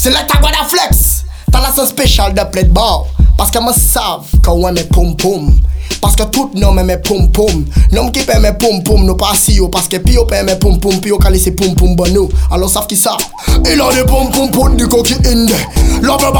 Select a gwada flex. Talas an spesyal de plet bar. Paske mwen sav ka wè mè poum poum. Paske tout nou mè mè poum poum. Nou m ki pè mè poum poum nou pa si yo Paske pi yo pè mè poum poum Pi yo kalise poum poum ban nou Alon sav ki sa Ilan de poum poum poum di koki inde. Lò mè ba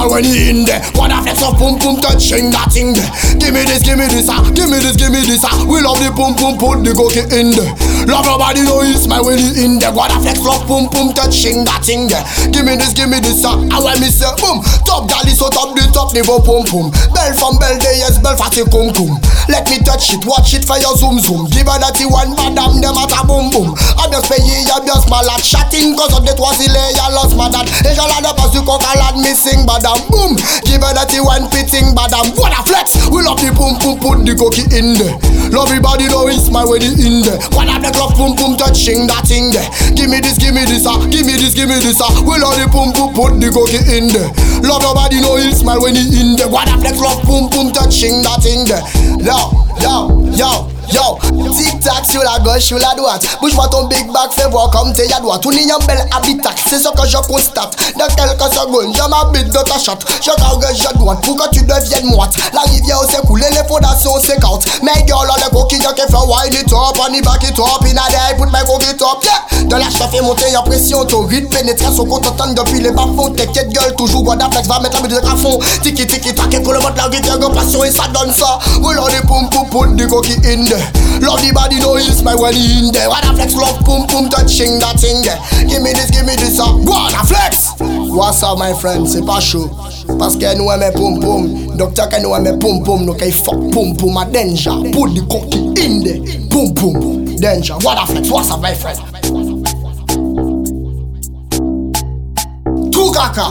But when he in there, one of them soft boom boom touching that thing there. Give me this, give me this, ah, give me this, give me this, ah. We love the boom boom, put the cookie in there. Love nobody know he smile when he in there. What a flex love boom boom touching that thing there. Give me this, give me this, ah. And when me say boom, top galley so top the top level boom boom. Bell from bell day yes, bell fatty kum kum. Let me touch it, watch it for your zoom zoom. Give her that one madam dem at a boom boom. I just pay ye, I just malade Chatting cause of the twasile, ya lost my dad. Et j'en ai pas su coca lad missing badam Boom, give her that one pitting badam What a flex, we love the boom boom put the cookie in there. Love everybody know it's my wedding in there. What a flex love boom boom touching that thing there Give me this, give me this ah, give me this, give me this ah. We love the boom boom put the cookie in there. Love your body know it's my when he in there. What a flex love boom boom touching that thing there. Yo, yo, yo Yo, tic-tac sur la gauche, sur la droite. Bouge-moi ton big back, fais voir comme t'es à droite. Tout n'y bel habitat, c'est ce que je constate. Dans quelques secondes, je m'habite de ta chatte. Je cargue, je droite pour que tu deviennes moite. La rivière s'est coulée, les fondations s'écartent. Mes girls, les coquilles qui font wine it up On y back it up, in a day, put my coquille top. Yeah, de la chef fait monter en pression Ton rythme pénétration qu'on t'entend depuis les bas-fonds. T'inquiète gueule, toujours Guadaflex va mettre la musique à fond. Tiki tiki tac, et que le mode la guitare passion et ça donne ça. Love the pum pum put the coquille in Love the body no is my when in there What a flex love boom, boom, touching that thing there. Give me this, give me this ah What a flex. What's up my friend, c'est pas chaud Parce que nous aimons pum pum Docteur que nous aimons pum pum Nous kay fuck pum pum a danger. Put the cocky in there. Pum pum Danger. What a flex, what's up my friend? Tout caca